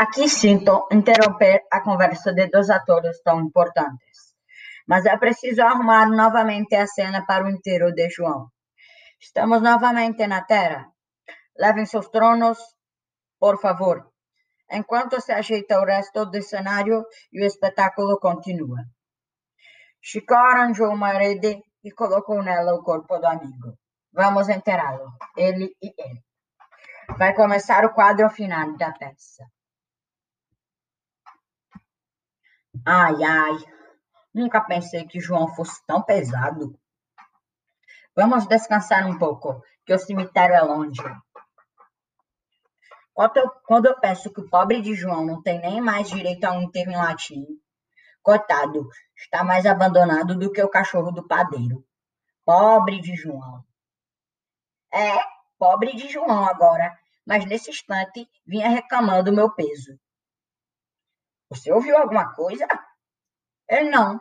Aqui sinto interromper a conversa de dois atores tão importantes, mas é preciso arrumar novamente a cena para o inteiro de João. Estamos novamente na Terra. Levem seus tronos, por favor, enquanto se ajeita o resto do cenário e o espetáculo continua. Chico arranjou uma rede e colocou nela o corpo do amigo. Vamos enterrá-lo, ele e ele. Vai começar o quadro final da peça. Ai, ai, nunca pensei que João fosse tão pesado. Vamos descansar um pouco, que o cemitério é longe. Quando eu, quando eu peço que o pobre de João não tem nem mais direito a um enterro em latim, coitado, está mais abandonado do que o cachorro do padeiro. Pobre de João. É, pobre de João agora, mas nesse instante vinha reclamando o meu peso. Você ouviu alguma coisa? Ele não.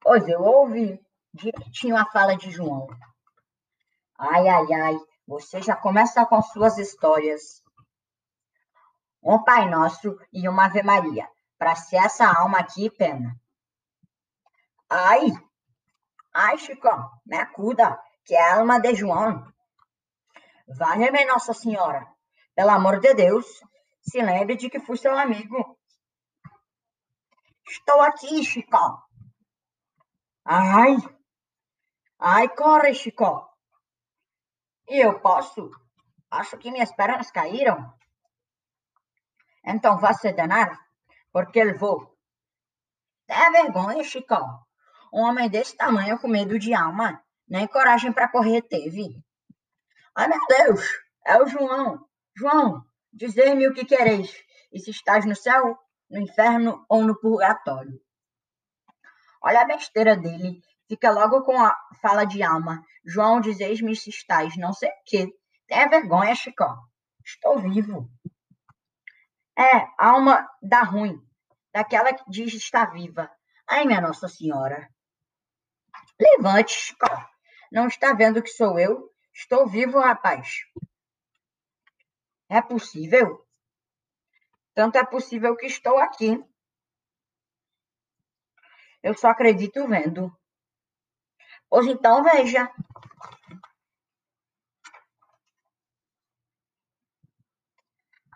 Pois eu ouvi direitinho a fala de João. Ai, ai, ai, você já começa com suas histórias. Um Pai Nosso e uma Ave Maria, para ser essa alma aqui pena. Ai, ai, Chico, me acuda, que é a alma de João. Valha-me Nossa Senhora, pelo amor de Deus, se lembre de que fui seu amigo. Estou aqui, Chico. Ai, ai, corre, Chico. E eu posso? Acho que minhas pernas caíram. Então vá se danar, porque eu vou. Dá vergonha, Chico. Um homem desse tamanho com medo de alma, nem coragem para correr teve. Ai, meu Deus, é o João. João, dizei-me o que quereis, e se estás no céu, no inferno ou no purgatório. Olha a besteira dele, fica logo com a fala de alma. João, dizeis-me se estás, não sei o quê. Tenha vergonha, Chico. Estou vivo. É, alma da ruim, daquela que diz estar viva. Ai, minha Nossa Senhora. Levante, Chico. Não está vendo que sou eu? Estou vivo, rapaz. É possível? Tanto é possível que estou aqui. Eu só acredito vendo. Pois então veja.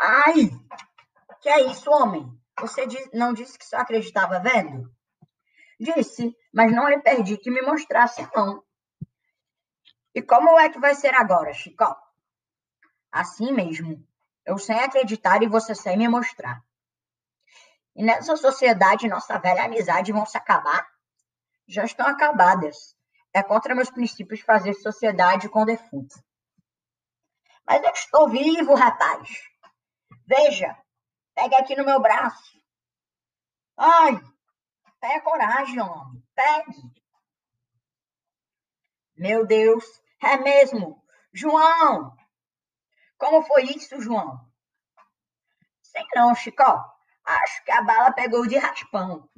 Ai! Que é isso, homem? Você não disse que só acreditava vendo? Disse, mas não lhe perdi que me mostrasse, não. E como é que vai ser agora, Chico? Assim mesmo. Eu sem acreditar e você sem me mostrar. E nessa sociedade, nossa velha amizade vão se acabar? Já estão acabadas. É contra meus princípios fazer sociedade com defunto. Mas eu estou vivo, rapaz. Veja, pegue aqui no meu braço. Ai, tenha coragem, homem. Pegue. Meu Deus, é mesmo. João, como foi isso, João? Sei não, Chicó. Acho que a bala pegou de raspão.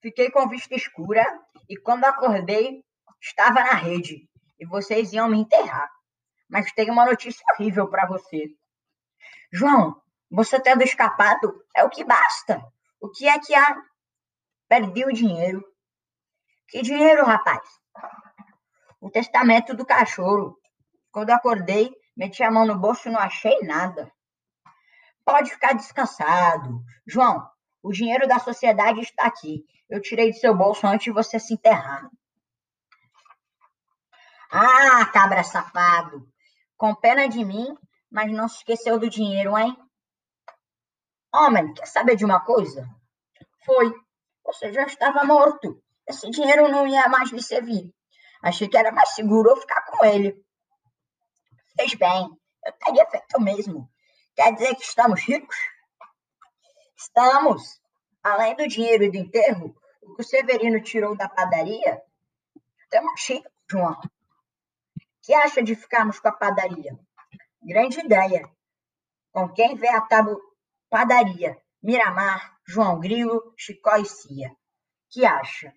Fiquei com vista escura e quando acordei, estava na rede e vocês iam me enterrar. Mas tenho uma notícia horrível para você. João, você tendo escapado é o que basta. O que é que há? Perdi o dinheiro. Que dinheiro, rapaz? O testamento do cachorro. Quando acordei, Meti a mão no bolso e não achei nada. Pode ficar descansado. João, o dinheiro da sociedade está aqui. Eu tirei do seu bolso antes de você se enterrar. Ah, cabra safado. Com pena de mim, mas não se esqueceu do dinheiro, hein? Homem, quer saber de uma coisa? Foi. Você já estava morto. Esse dinheiro não ia mais lhe servir. Achei que era mais seguro eu ficar com ele. Fez bem. Eu teria feito o mesmo. Quer dizer que estamos ricos? Estamos. Além do dinheiro e do enterro, o que o Severino tirou da padaria, estamos ricos, João. que acha de ficarmos com a padaria? Grande ideia. Com quem vê a tabu padaria? Miramar, João Grilo, Chicó e Cia. que acha?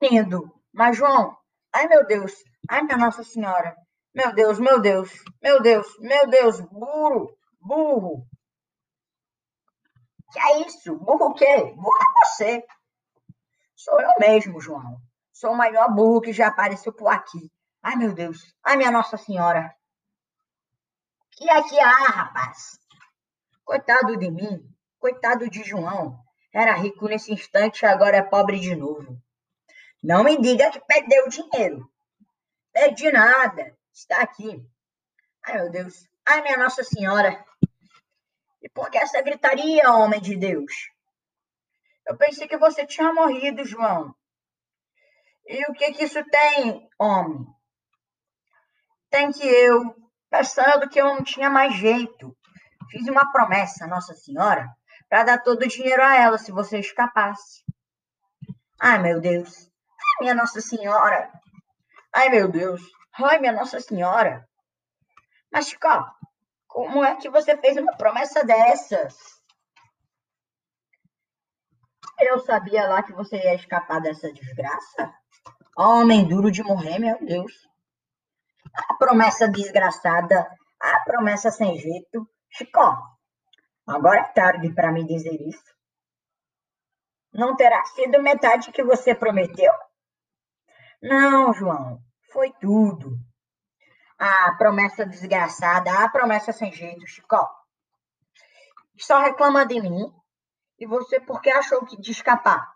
Lindo. Mas, João, ai meu Deus, Ai, minha Nossa Senhora, Meu Deus, meu Deus, meu Deus, meu Deus, burro, burro. Que é isso? Burro o quê? Burro é você. Sou eu mesmo, João. Sou o maior burro que já apareceu por aqui. Ai, meu Deus. Ai, minha Nossa Senhora. Que é que há, rapaz? Coitado de mim. Coitado de João. Era rico nesse instante e agora é pobre de novo. Não me diga que perdeu dinheiro. Perdi nada. Está aqui. Ai, meu Deus. Ai, minha Nossa Senhora. E por que essa gritaria, homem de Deus? Eu pensei que você tinha morrido, João. E o que que isso tem, homem? Tem que eu, pensando que eu não tinha mais jeito, fiz uma promessa Nossa Senhora para dar todo o dinheiro a ela se você escapasse. Ai, meu Deus. Minha Nossa Senhora. Ai, meu Deus. Ai, minha Nossa Senhora. Mas, Chico, como é que você fez uma promessa dessas? Eu sabia lá que você ia escapar dessa desgraça. Homem duro de morrer, meu Deus. A promessa desgraçada, a promessa sem jeito. Chico, agora é tarde para me dizer isso. Não terá sido metade que você prometeu? Não, João, foi tudo. A promessa desgraçada, a promessa sem jeito, Chico. Só reclama de mim e você porque achou que de escapar?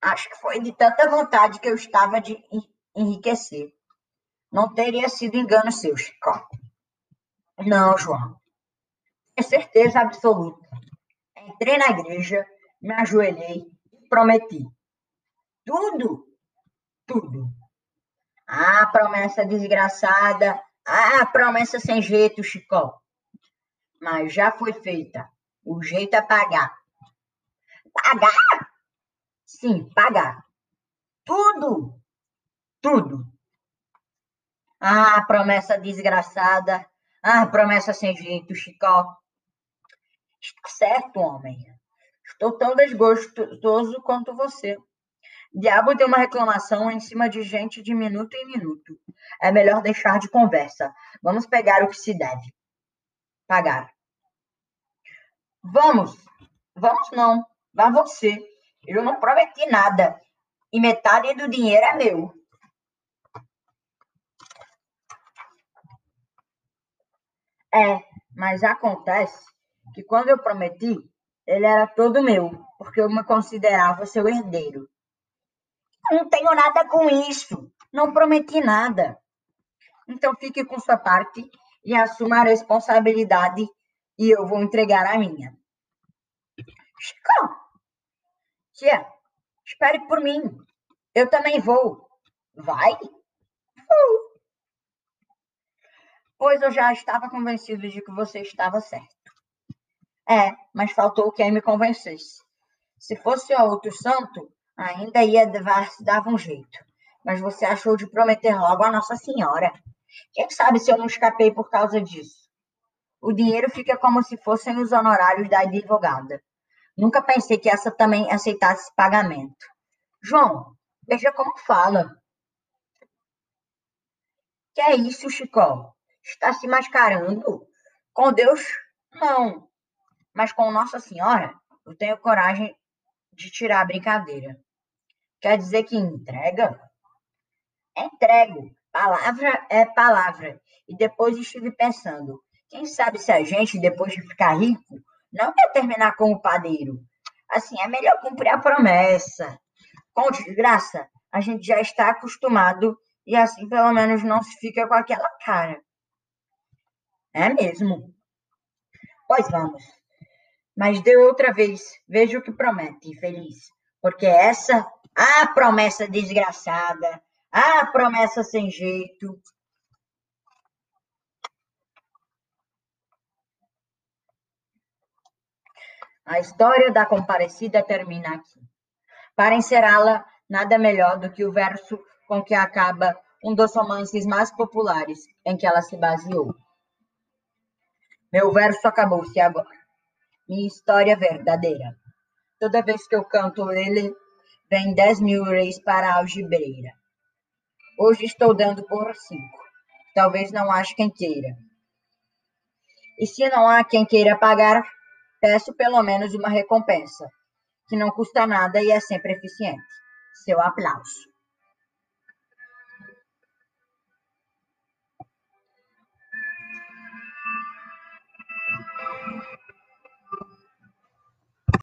Acho que foi de tanta vontade que eu estava de enriquecer. Não teria sido engano seu, Chico. Não, João. Tenho certeza absoluta. Entrei na igreja, me ajoelhei e prometi. Tudo, tudo. Ah, promessa desgraçada. Ah, promessa sem jeito, Chico. Mas já foi feita. O jeito é pagar. Pagar? Sim, pagar. Tudo. Tudo. Ah, promessa desgraçada. Ah, promessa sem jeito, Chicó. Está certo, homem. Estou tão desgostoso quanto você. Diabo tem uma reclamação em cima de gente de minuto em minuto. É melhor deixar de conversa. Vamos pegar o que se deve. Pagar. Vamos. Vamos não. Vá você. Eu não prometi nada. E metade do dinheiro é meu. É, mas acontece que quando eu prometi, ele era todo meu, porque eu me considerava seu herdeiro. Não tenho nada com isso. Não prometi nada. Então fique com sua parte e assuma a responsabilidade e eu vou entregar a minha. Chico! Tia, espere por mim. Eu também vou. Vai? Vou. Pois eu já estava convencido de que você estava certo. É, mas faltou quem me convencesse. Se fosse outro santo, ainda ia dar, dava um jeito. Mas você achou de prometer logo a Nossa Senhora. Quem sabe se eu não escapei por causa disso? o dinheiro fica como se fossem os honorários da advogada. Nunca pensei que essa também aceitasse pagamento. João, veja como fala. Que é isso, Chico? Está se mascarando? Com Deus, não. Mas com Nossa Senhora, eu tenho coragem de tirar a brincadeira. Quer dizer que entrega? Entrego. Palavra é palavra. E depois estive pensando, quem sabe se a gente, depois de ficar rico, não quer terminar como padeiro. Assim, é melhor cumprir a promessa. Com desgraça, a gente já está acostumado e assim pelo menos não se fica com aquela cara. É mesmo. Pois vamos. Mas de outra vez, veja o que promete, infeliz. Porque essa, a promessa desgraçada, a promessa sem jeito, A história da comparecida termina aqui. Para encerrá-la, nada melhor do que o verso com que acaba um dos romances mais populares em que ela se baseou. Meu verso acabou-se agora. Minha história verdadeira. Toda vez que eu canto ele, vem dez mil reis para a algibreira. Hoje estou dando por cinco. talvez não ache quem queira. E se não há quem queira pagar, peço pelo menos uma recompensa, que não custa nada e é sempre eficiente. Seu aplauso.